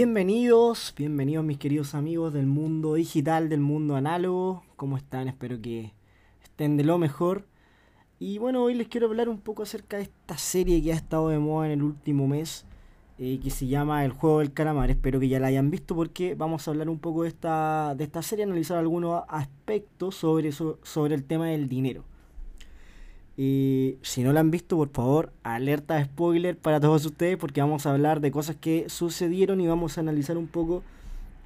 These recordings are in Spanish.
Bienvenidos, bienvenidos mis queridos amigos del mundo digital, del mundo análogo. ¿Cómo están? Espero que estén de lo mejor. Y bueno, hoy les quiero hablar un poco acerca de esta serie que ha estado de moda en el último mes, eh, que se llama El Juego del Calamar. Espero que ya la hayan visto porque vamos a hablar un poco de esta, de esta serie, analizar algunos aspectos sobre, sobre el tema del dinero. Y si no la han visto, por favor, alerta spoiler para todos ustedes porque vamos a hablar de cosas que sucedieron y vamos a analizar un poco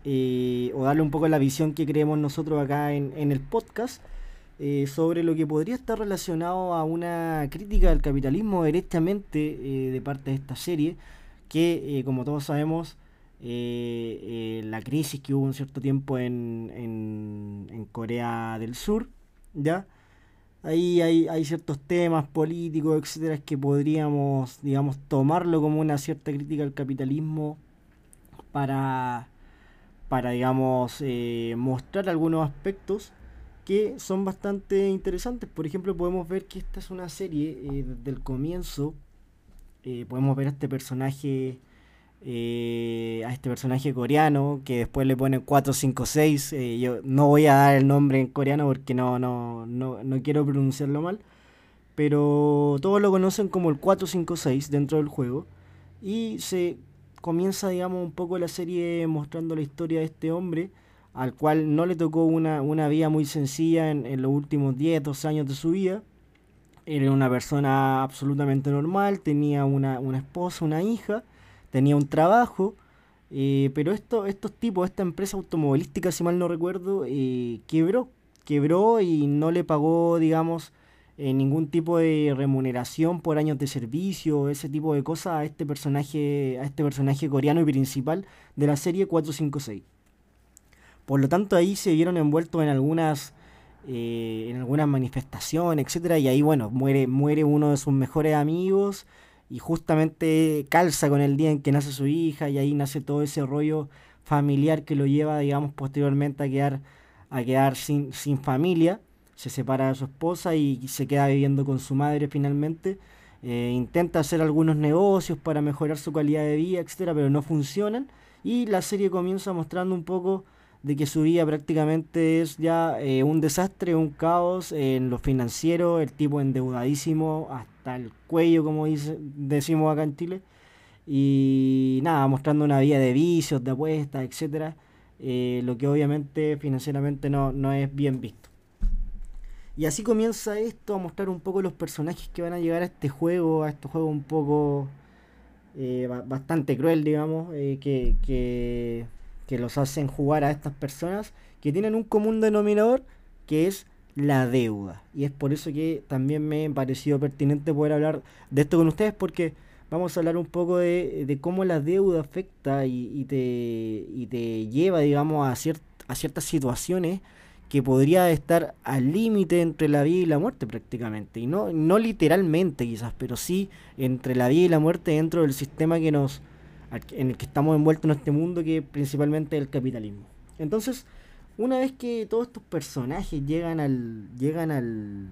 eh, o darle un poco la visión que creemos nosotros acá en, el podcast eh, sobre lo que podría estar relacionado a una crítica al capitalismo directamente eh, de parte de esta serie que como todos sabemos la crisis que hubo un cierto tiempo en, en, en Corea del Sur ya Ahí hay, hay ciertos temas políticos, etcétera, que podríamos, digamos, tomarlo como una cierta crítica al capitalismo para, para digamos, eh, mostrar algunos aspectos que son bastante interesantes. Por ejemplo, podemos ver que esta es una serie eh, desde el comienzo. Eh, podemos ver a este personaje eh, a este personaje coreano que después le pone 456. Eh, yo no voy a dar el nombre en coreano porque no, no, no, no quiero pronunciarlo mal. Pero todos lo conocen como el 456 dentro del juego. Y se comienza, digamos, un poco la serie mostrando la historia de este hombre, al cual no le tocó una, una vida muy sencilla en, en los últimos 10, 12 años de su vida. Era una persona absolutamente normal, tenía una, una esposa, una hija tenía un trabajo, eh, pero esto, estos tipos, esta empresa automovilística, si mal no recuerdo, eh, quebró, quebró y no le pagó, digamos, eh, ningún tipo de remuneración por años de servicio, ese tipo de cosas a este personaje, a este personaje coreano y principal de la serie 456. Por lo tanto, ahí se vieron envueltos en algunas en algunas manifestaciones, etcétera, y ahí bueno, muere, muere uno de sus mejores amigos y justamente calza con el día en que nace su hija y ahí nace todo ese rollo familiar que lo lleva, digamos, posteriormente a quedar, a quedar sin, sin familia. Se separa de su esposa y se queda viviendo con su madre finalmente. Eh, intenta hacer algunos negocios para mejorar su calidad de vida, etcétera, pero no funcionan. Y la serie comienza mostrando un poco de que su vida prácticamente es ya eh, un desastre, un caos en lo financiero, el tipo endeudadísimo hasta el cuello, como dice, decimos acá en Chile. Y nada, mostrando una vida de vicios, de apuestas, etcétera, eh, lo que obviamente financieramente no, no es bien visto. Y así comienza esto a mostrar un poco los personajes que van a llegar a este juego, a este juego un poco eh, bastante cruel, digamos, que, que que los hacen jugar a estas personas que tienen un común denominador que es la deuda. Y es por eso que también me ha parecido pertinente poder hablar de esto con ustedes porque vamos a hablar un poco de, cómo la deuda afecta y, te, y te lleva, digamos, a, a ciertas situaciones que podría estar al límite entre la vida y la muerte prácticamente. Y no, no literalmente quizás, pero sí entre la vida y la muerte dentro del sistema que nos, en el que estamos envueltos en este mundo que principalmente el capitalismo. Entonces, una vez que todos estos personajes llegan al llegan al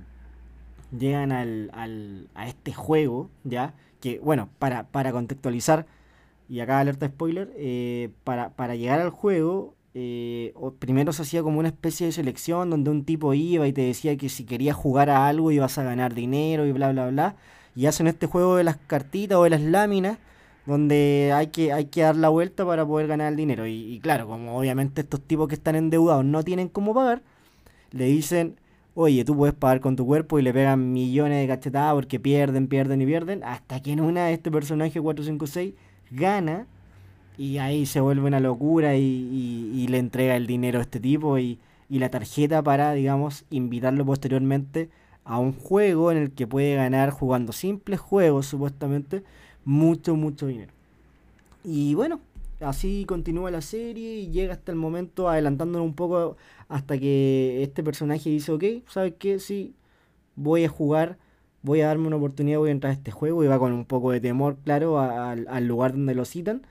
llegan al, al a este juego, ya, que bueno, para, para contextualizar y acá alerta spoiler, eh, para, para llegar al juego eh, primero se hacía como una especie de selección donde un tipo iba y te decía que si querías jugar a algo ibas a ganar dinero y bla bla bla. Y hacen este juego de las cartitas o de las láminas donde hay que, hay que dar la vuelta para poder ganar el dinero. Y, claro, como obviamente estos tipos que están endeudados no tienen cómo pagar, le dicen, oye, tú puedes pagar con tu cuerpo y le pegan millones de cachetadas porque pierden, pierden y pierden, hasta que en una de este personaje 456 gana y ahí se vuelve una locura y, le entrega el dinero a este tipo y, y la tarjeta para, digamos, invitarlo posteriormente a un juego en el que puede ganar jugando simples juegos supuestamente mucho, mucho dinero. Y bueno, así continúa la serie y llega hasta el momento adelantándonos un poco hasta que este personaje dice, ok, ¿sabes qué? Sí, voy a jugar, voy a darme una oportunidad, voy a entrar a este juego y va con un poco de temor, claro, al lugar donde lo citan.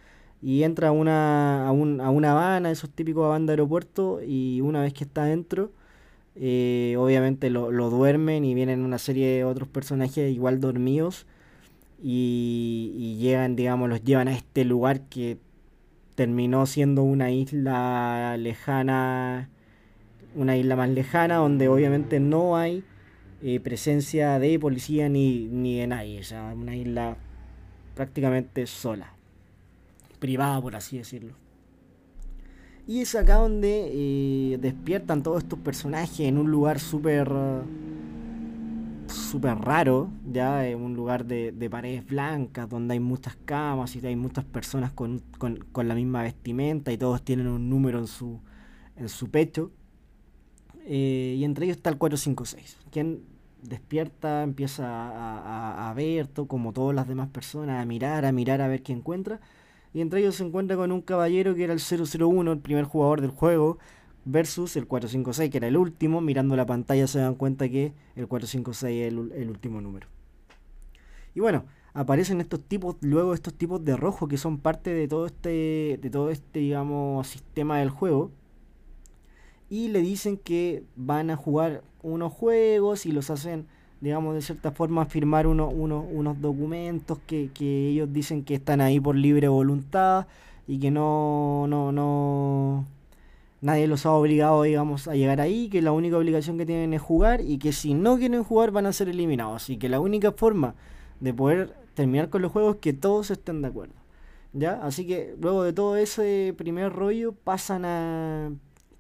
Y entra a una, a, un, a una Habana, esos típicos banda de aeropuerto, y una vez que está adentro, eh, obviamente lo, lo duermen y vienen una serie de otros personajes igual dormidos y, llegan, digamos, los llevan a este lugar que terminó siendo una isla lejana, una isla más lejana donde obviamente no hay eh, presencia de policía ni, ni de nadie, o sea, una isla prácticamente sola, privada por así decirlo. Y es acá donde eh, despiertan todos estos personajes en un lugar súper súper raro, ya en un lugar de, paredes blancas, donde hay muchas camas y hay muchas personas con, con, la misma vestimenta y todos tienen un número en su, en su pecho. Eh, y entre ellos está el 456, quien despierta, empieza a, a, ver, todo, como todas las demás personas, a mirar, a mirar, a ver qué encuentra. Y entre ellos se encuentra con un caballero que era el 001, el primer jugador del juego, versus el 456, que era el último. Mirando la pantalla se dan cuenta que el 456 es el, el último número. Y bueno, aparecen estos tipos, luego estos tipos de rojo que son parte de todo este, de todo este, digamos, sistema del juego y le dicen que van a jugar unos juegos y los hacen, digamos, de cierta forma firmar uno, unos documentos que, que, ellos dicen que están ahí por libre voluntad y que no, no, no, nadie los ha obligado, digamos, a llegar ahí, que la única obligación que tienen es jugar y que si no quieren jugar van a ser eliminados y que la única forma de poder terminar con los juegos es que todos estén de acuerdo. ¿Ya? Así que luego de todo ese primer rollo pasan a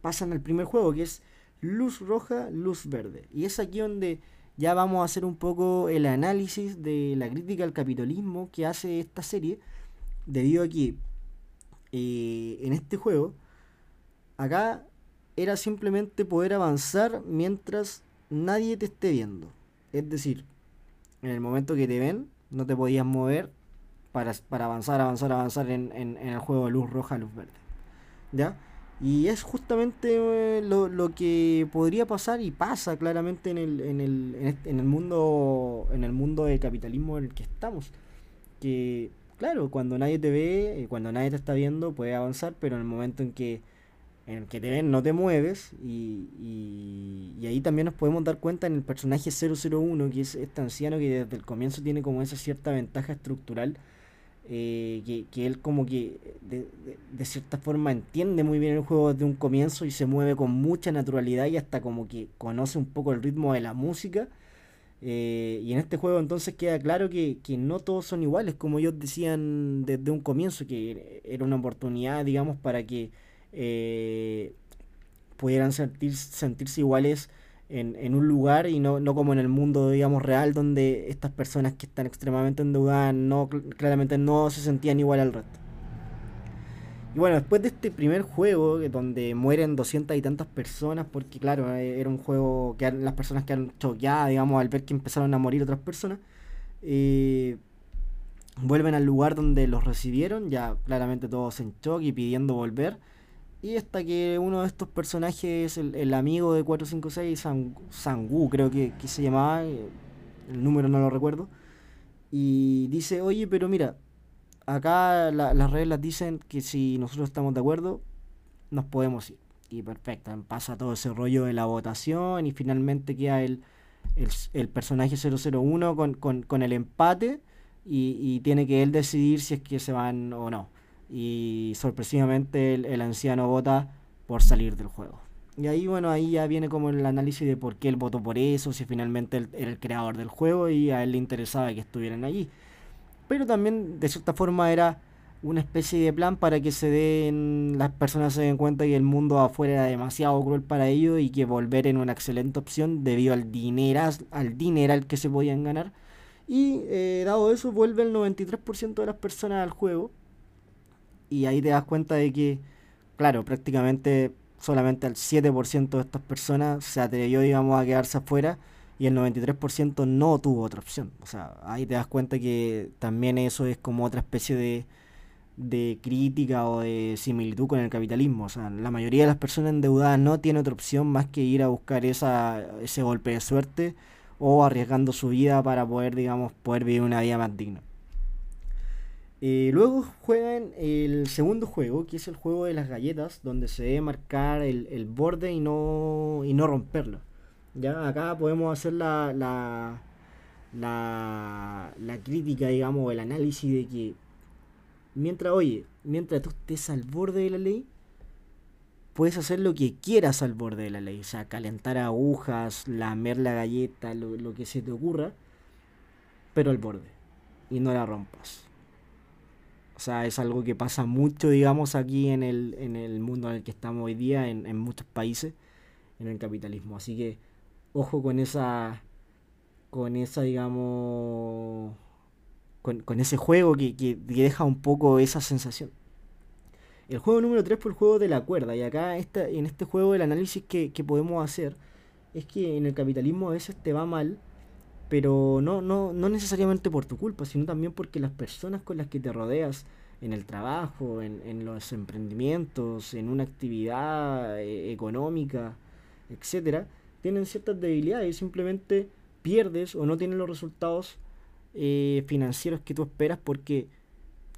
pasan al primer juego, que es luz roja, luz verde. Y es aquí donde ya vamos a hacer un poco el análisis de la crítica al capitalismo que hace esta serie, debido a que eh, en este juego, acá era simplemente poder avanzar mientras nadie te esté viendo. Es decir, en el momento que te ven, no te podías mover para, para avanzar, avanzar, avanzar en, en, en el juego de luz roja, luz verde. ¿Ya? Y es justamente eh, lo, lo, que podría pasar y pasa claramente en el, en el, en, el mundo en el mundo del capitalismo en el que estamos. Que, claro, cuando nadie te ve, eh, cuando nadie te está viendo, puedes avanzar, pero en el momento en que, en el que te ven no te mueves. Y, y, ahí también nos podemos dar cuenta en el personaje 001, que es este anciano que desde el comienzo tiene como esa cierta ventaja estructural eh, que, él como que de, cierta forma entiende muy bien el juego desde un comienzo y se mueve con mucha naturalidad y hasta como que conoce un poco el ritmo de la música. Eh, y en este juego entonces queda claro que, no todos son iguales, como ellos decían desde un comienzo, que era una oportunidad, digamos, para que eh, pudieran sentir, sentirse iguales en, en un lugar y no, no como en el mundo, digamos, real, donde estas personas que están extremadamente endeudadas no, claramente no se sentían igual al resto. Y bueno, después de este primer juego, donde mueren doscientas y tantas personas, porque claro, eh, era un juego que las personas que han choqueado, digamos, al ver que empezaron a morir otras personas, eh, vuelven al lugar donde los recibieron, ya claramente todos en shock y pidiendo volver. Y hasta que uno de estos personajes, el, el amigo de 456, Sang, Sangu creo que, que, se llamaba, eh, el número no lo recuerdo, y dice, oye, pero mira, acá las reglas dicen que si nosotros estamos de acuerdo, nos podemos ir. Y perfecto, pasa todo ese rollo de la votación y finalmente queda el, el, el personaje 001 con, con, con el empate y, y tiene que él decidir si es que se van o no y sorpresivamente el, anciano vota por salir del juego. Y ahí, bueno, ahí ya viene como el análisis de por qué él votó por eso, si finalmente él era el creador del juego y a él le interesaba que estuvieran allí. Pero también, de cierta forma, era una especie de plan para que se den, las personas se den cuenta que el mundo afuera era demasiado cruel para ellos y que volver en una excelente opción debido al dinero, al dineral que se podían ganar. Y eh, dado eso, vuelve el 93% de las personas al juego y ahí te das cuenta de que, claro, prácticamente solamente el 7% de estas personas se atrevió, digamos, a quedarse afuera y el 93% no tuvo otra opción. O sea, ahí te das cuenta que también eso es como otra especie de, de crítica o de similitud con el capitalismo. O sea, la mayoría de las personas endeudadas no tiene otra opción más que ir a buscar esa, ese golpe de suerte o arriesgando su vida para poder, digamos, poder vivir una vida más digna. Eh, luego juegan el segundo juego, que es el juego de las galletas, donde se debe marcar el, borde y no, y no romperlo. Ya acá podemos hacer la, la, la, crítica, digamos, el análisis de que mientras, oye, mientras tú estés al borde de la ley, puedes hacer lo que quieras al borde de la ley. O sea, calentar agujas, lamer la galleta, lo, que se te ocurra, pero al borde. Y no la rompas. O sea, es algo que pasa mucho, digamos, aquí en el, en el mundo en el que estamos hoy día, en, en muchos países, en el capitalismo. Así que, ojo con esa, con esa, digamos, con, con ese juego que, que, deja un poco esa sensación. El juego número 3 fue el juego de la cuerda. Y acá esta, en este juego el análisis que, podemos hacer es que en el capitalismo a veces te va mal, pero no, no, no necesariamente por tu culpa, sino también porque las personas con las que te rodeas en el trabajo, en, en los emprendimientos, en una actividad eh, económica, etcétera, tienen ciertas debilidades y simplemente pierdes o no tienen los resultados eh, financieros que tú esperas porque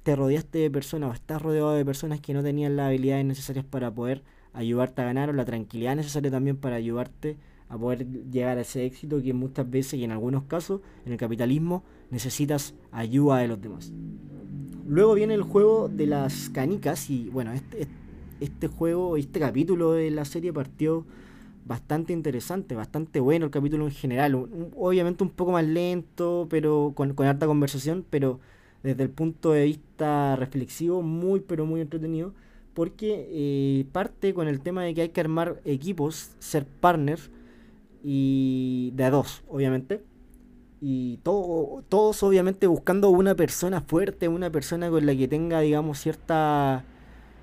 te rodeaste de personas o estás rodeado de personas que no tenían las habilidades necesarias para poder ayudarte a ganar o la tranquilidad necesaria también para ayudarte a poder llegar a ese éxito que muchas veces y en algunos casos en el capitalismo necesitas ayuda de los demás. Luego viene el juego de las canicas y bueno, este, este juego, este capítulo de la serie partió bastante interesante, bastante bueno el capítulo en general. obviamente un poco más lento, pero con, con harta conversación, pero desde el punto de vista reflexivo, muy pero muy entretenido, porque eh, parte con el tema de que hay que armar equipos, ser partners, y de a dos, obviamente. Y todo, todos obviamente buscando una persona fuerte, una persona con la que tenga, digamos, cierta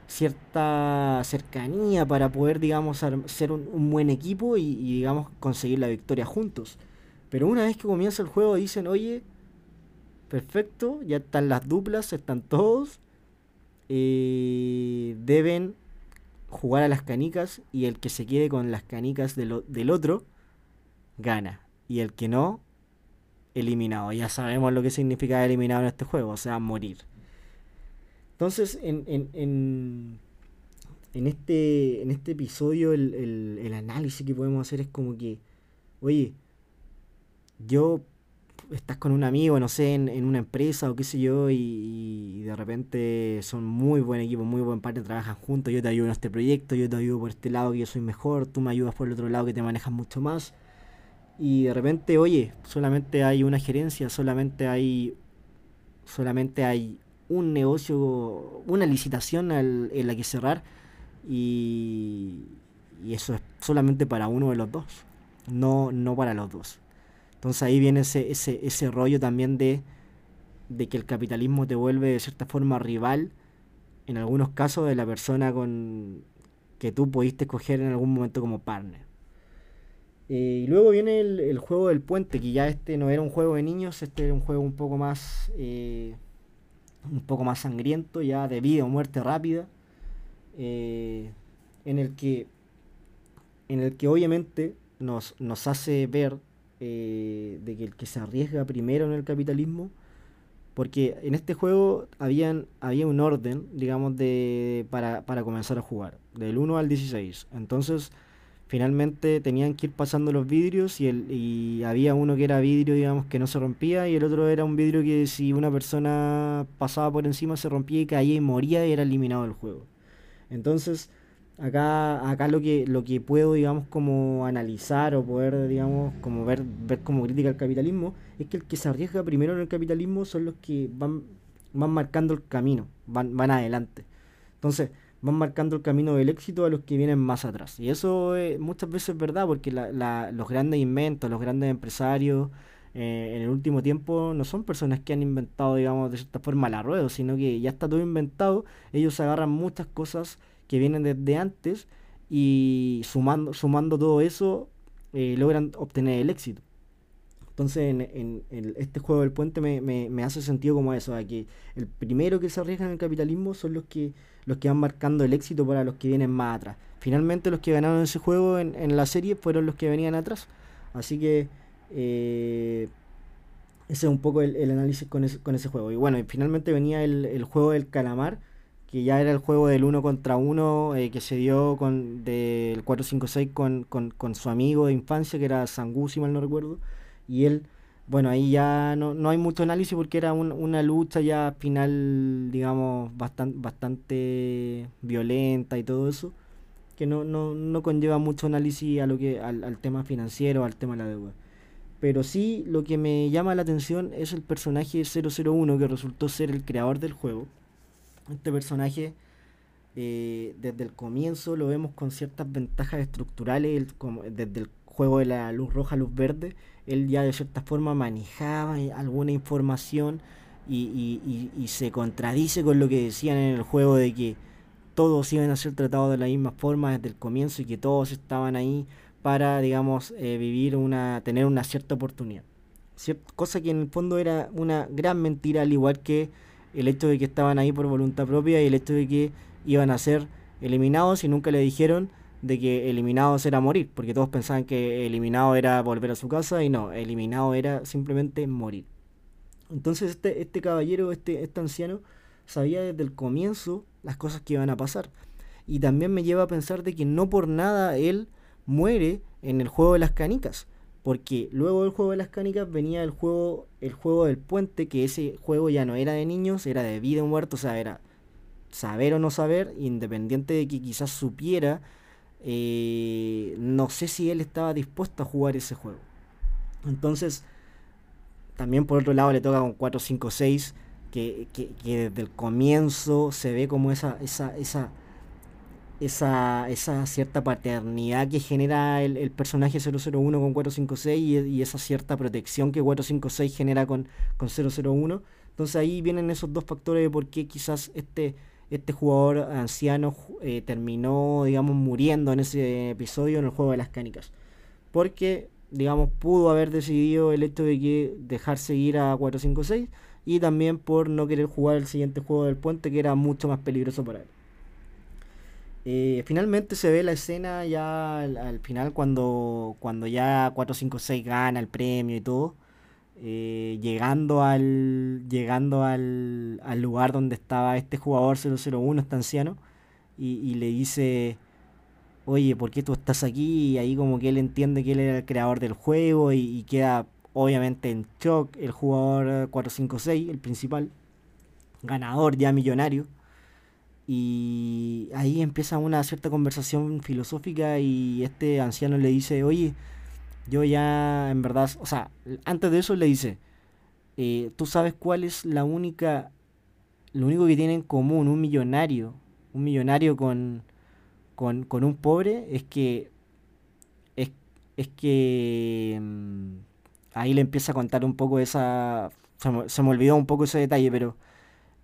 cierta cercanía para poder, digamos, ser un, buen equipo y, digamos, conseguir la victoria juntos. Pero una vez que comienza el juego dicen, oye, perfecto, ya están las duplas, están todos. Eh, deben jugar a las canicas y el que se quede con las canicas del otro gana. Y el que no, eliminado. Ya sabemos lo que significa eliminado en este juego, o sea, morir. Entonces, en, en, en, en, este, en este episodio, el, el, el análisis que podemos hacer es como que, oye, yo estás con un amigo, no sé, en, una empresa o qué sé yo, y, de repente son muy buen equipo, muy buen parte, trabajan juntos, yo te ayudo en este proyecto, yo te ayudo por este lado que yo soy mejor, tú me ayudas por el otro lado que te manejas mucho más, y de repente, oye, solamente hay una gerencia, solamente hay, solamente hay un negocio, una licitación en la que cerrar, y, y eso es solamente para uno de los dos, no, no para los dos. Entonces ahí viene ese, ese, ese rollo también de, de que el capitalismo te vuelve de cierta forma rival, en algunos casos, de la persona con que tú pudiste escoger en algún momento como partner. Eh, y luego viene el, juego del puente, que ya este no era un juego de niños, este era un juego un poco más eh, un poco más sangriento, ya de vida o muerte rápida, eh, en el que en el que obviamente nos, nos hace ver de que el que se arriesga primero en el capitalismo, porque en este juego habían, había un orden, digamos, de para, para comenzar a jugar, del 1 al 16. Entonces, finalmente tenían que ir pasando los vidrios y, el, y había uno que era vidrio, digamos, que no se rompía y el otro era un vidrio que si una persona pasaba por encima se rompía y caía y moría y era eliminado del juego. Entonces, Acá, acá lo que, lo que puedo, digamos, como analizar o poder, digamos, como ver, ver como crítica al capitalismo, es que el que se arriesga primero en el capitalismo son los que van, van marcando el camino, van, van adelante. Entonces, van marcando el camino del éxito a los que vienen más atrás. Y eso muchas veces es verdad, porque la, los grandes inventos, los grandes empresarios, eh, en el último tiempo no son personas que han inventado, digamos, de cierta forma la rueda, sino que ya está todo inventado, ellos agarran muchas cosas que vienen desde antes y sumando, sumando todo eso eh, logran obtener el éxito. Entonces en, este juego del puente me, hace sentido como eso, a que el primero que se arriesga en el capitalismo son los que, los que van marcando el éxito para los que vienen más atrás. Finalmente los que ganaron ese juego en, la serie fueron los que venían atrás. Así que eh, ese es un poco el, análisis con ese, con ese juego. Y bueno, finalmente venía el, el juego del calamar que ya era el juego del uno contra uno eh, que se dio con del 456 con, con, con su amigo de infancia, que era Sangu, si mal no recuerdo, y él bueno, ahí ya no, no hay mucho análisis porque era una lucha ya final, digamos, bastante, bastante violenta y todo eso, que no, no, no conlleva mucho análisis a lo que, al, al tema financiero, al tema de la deuda. Pero sí lo que me llama la atención es el personaje 001 que resultó ser el creador del juego. Este personaje eh, desde el comienzo lo vemos con ciertas ventajas estructurales, como desde el juego de la luz roja, luz verde, él ya de cierta forma manejaba alguna información y, y, se contradice con lo que decían en el juego de que todos iban a ser tratados de la misma forma desde el comienzo y que todos estaban ahí para, digamos, eh, vivir una, tener una cierta oportunidad. cosa que en el fondo era una gran mentira, al igual que el hecho de que estaban ahí por voluntad propia y el hecho de que iban a ser eliminados y nunca le dijeron de que eliminados era morir, porque todos pensaban que eliminado era volver a su casa y no, eliminado era simplemente morir. Entonces este, este caballero, este, este anciano, sabía desde el comienzo las cosas que iban a pasar. Y también me lleva a pensar de que no por nada él muere en el juego de las canicas. Porque luego del juego de las canicas venía el juego, el juego del puente, que ese juego ya no era de niños, era de vida o muerto, o sea, era saber o no saber, independiente de que quizás supiera, eh, no sé si él estaba dispuesto a jugar ese juego. Entonces, también por otro lado le toca con 4, 5, 6, que, que, que desde el comienzo se ve como esa, esa, esa, esa, esa cierta paternidad que genera el, el personaje 001 con 456 y, y, esa cierta protección que 456 genera con, con 001. Entonces ahí vienen esos dos factores de por qué quizás este, este jugador anciano eh, terminó, digamos, muriendo en ese episodio en el juego de las canicas. Porque, digamos, pudo haber decidido el hecho de que dejar seguir a 456 y también por no querer jugar el siguiente juego del puente que era mucho más peligroso para él. Eh, finalmente se ve la escena ya al, final cuando, cuando ya 456 gana el premio y todo. Eh, llegando al llegando al, al, lugar donde estaba este jugador 001, este anciano, y, le dice, oye, ¿por qué tú estás aquí? Y ahí como que él entiende que él era el creador del juego y, y queda obviamente en shock el jugador 456, el principal, ganador ya millonario. Y ahí empieza una cierta conversación filosófica y este anciano le dice, oye, yo ya en verdad, o sea, antes de eso le dice, eh, tú sabes cuál es la única, lo único que tiene en común un millonario, un millonario con, con, con un pobre, es que, es, es que, mm, ahí le empieza a contar un poco esa, se me, se me olvidó un poco ese detalle, pero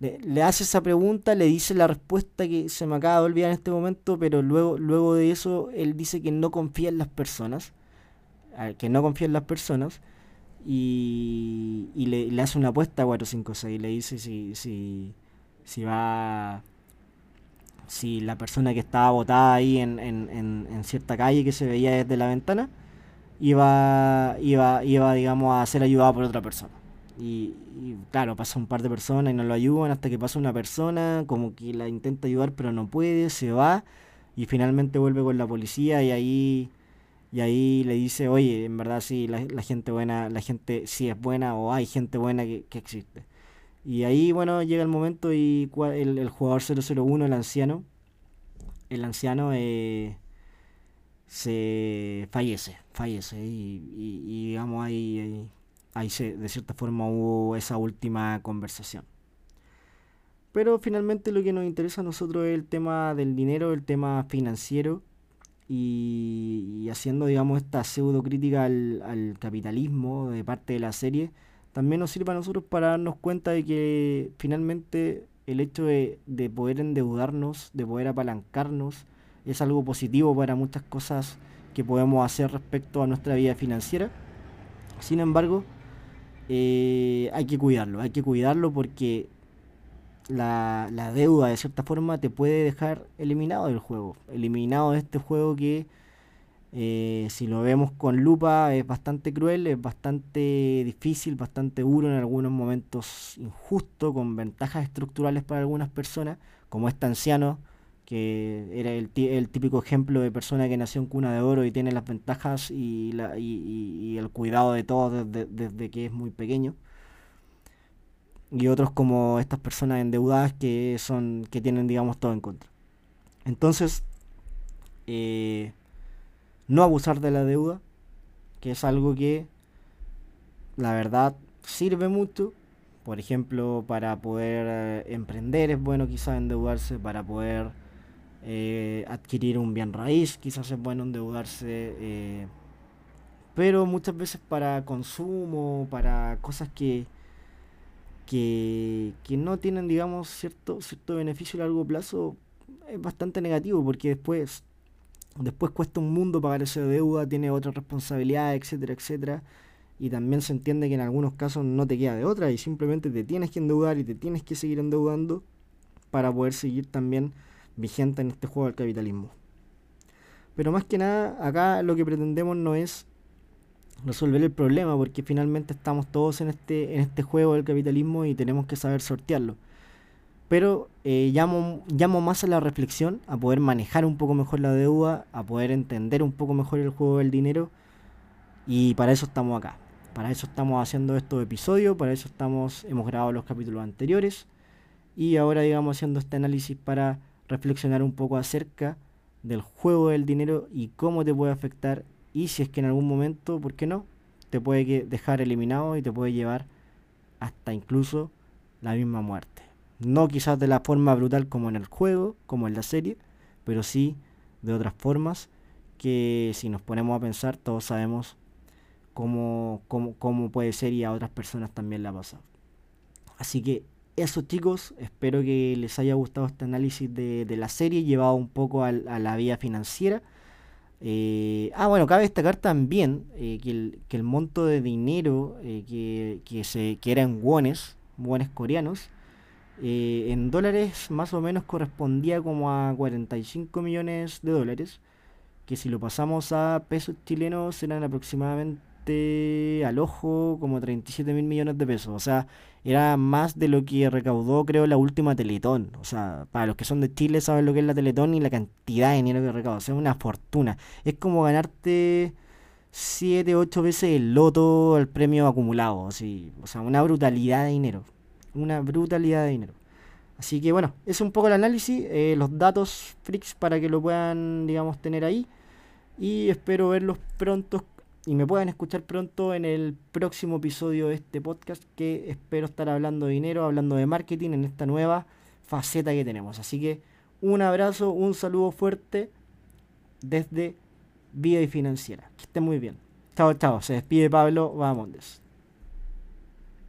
le, hace esa pregunta, le dice la respuesta que se me acaba de olvidar en este momento, pero luego, luego de eso él dice que no confía en las personas, que no confía en las personas, y, y le, hace una apuesta a 456, le dice si, si, si va si la persona que estaba botada ahí en, en, en, en, cierta calle que se veía desde la ventana iba, iba, iba digamos, a ser ayudado por otra persona. Y, claro, pasa un par de personas y no lo ayudan hasta que pasa una persona, como que la intenta ayudar pero no puede, se va y finalmente vuelve con la policía y ahí y ahí le dice, oye, en verdad sí, la, gente buena, la gente sí es buena o hay gente buena que, existe. Y ahí, bueno, llega el momento y el, el jugador 001, el anciano, el anciano eh, se fallece, fallece y, y, digamos ahí ahí se, de cierta forma hubo esa última conversación. Pero finalmente lo que nos interesa a nosotros es el tema del dinero, el tema financiero y, haciendo, digamos, esta pseudo crítica al, capitalismo de parte de la serie, también nos sirve a nosotros para darnos cuenta de que finalmente el hecho de, de poder endeudarnos, de poder apalancarnos, es algo positivo para muchas cosas que podemos hacer respecto a nuestra vida financiera. Sin embargo, eh, hay que cuidarlo, hay que cuidarlo porque la, la, deuda de cierta forma te puede dejar eliminado del juego, eliminado de este juego que eh, si lo vemos con lupa es bastante cruel, es bastante difícil, bastante duro en algunos momentos injusto, con ventajas estructurales para algunas personas, como este anciano que era el, el, típico ejemplo de persona que nació en cuna de oro y tiene las ventajas y, la, y, el cuidado de todos desde, desde, que es muy pequeño. Y otros como estas personas endeudadas que son que tienen digamos todo en contra. Entonces, eh, no abusar de la deuda, que es algo que la verdad sirve mucho. Por ejemplo, para poder eh, emprender es bueno quizás endeudarse, para poder eh, adquirir un bien raíz quizás es bueno endeudarse. pero muchas veces para consumo, para cosas que, que, que no tienen, digamos, cierto, cierto beneficio a largo plazo, es bastante negativo porque después después cuesta un mundo pagar esa deuda, tiene otras responsabilidades, etcétera, etcétera. Y también se entiende que en algunos casos no te queda de otra y simplemente te tienes que endeudar y te tienes que seguir endeudando para poder seguir también vigente en este juego del capitalismo. Pero más que nada, acá lo que pretendemos no es resolver el problema, porque finalmente estamos todos en este, en este juego del capitalismo y tenemos que saber sortearlo pero eh, llamo, llamo más a la reflexión, a poder manejar un poco mejor la deuda, a poder entender un poco mejor el juego del dinero y para eso estamos acá. Para eso estamos haciendo estos episodios, para eso estamos hemos grabado los capítulos anteriores y ahora digamos haciendo este análisis para reflexionar un poco acerca del juego del dinero y cómo te puede afectar y si es que en algún momento, ¿por qué no? Te puede dejar eliminado y te puede llevar hasta incluso la misma muerte. No quizás de la forma brutal como en el juego, como en la serie, pero sí de otras formas que si nos ponemos a pensar todos sabemos cómo, cómo, puede ser y a otras personas también la ha pasado. Así que eso chicos, espero que les haya gustado este análisis de, la serie llevado un poco a, la vía financiera. Eh, ah, bueno, cabe destacar también eh, que, el, monto de dinero eh, que, que, se, que era en wones, wones coreanos, eh, en dólares más o menos correspondía como a 45 millones de dólares, que si lo pasamos a pesos chilenos serán aproximadamente al ojo como 37 mil millones de pesos. O sea, era más de lo que recaudó creo la última Teletón. O sea, para los que son de Chile saben lo que es la Teletón y la cantidad de dinero que recaudó. O sea, es una fortuna. Es como ganarte 7, 8 veces el loto al premio acumulado. O sea, una brutalidad de dinero una brutalidad de dinero. Así que bueno, es un poco el análisis, eh, los datos freaks para que lo puedan, digamos, tener ahí. Y espero verlos pronto y me puedan escuchar pronto en el próximo episodio de este podcast que espero estar hablando de dinero, hablando de marketing en esta nueva faceta que tenemos. Así que un abrazo, un saludo fuerte desde Vida y Financiera. Que estén muy bien. Chao, chao. Se despide Pablo Bamondes.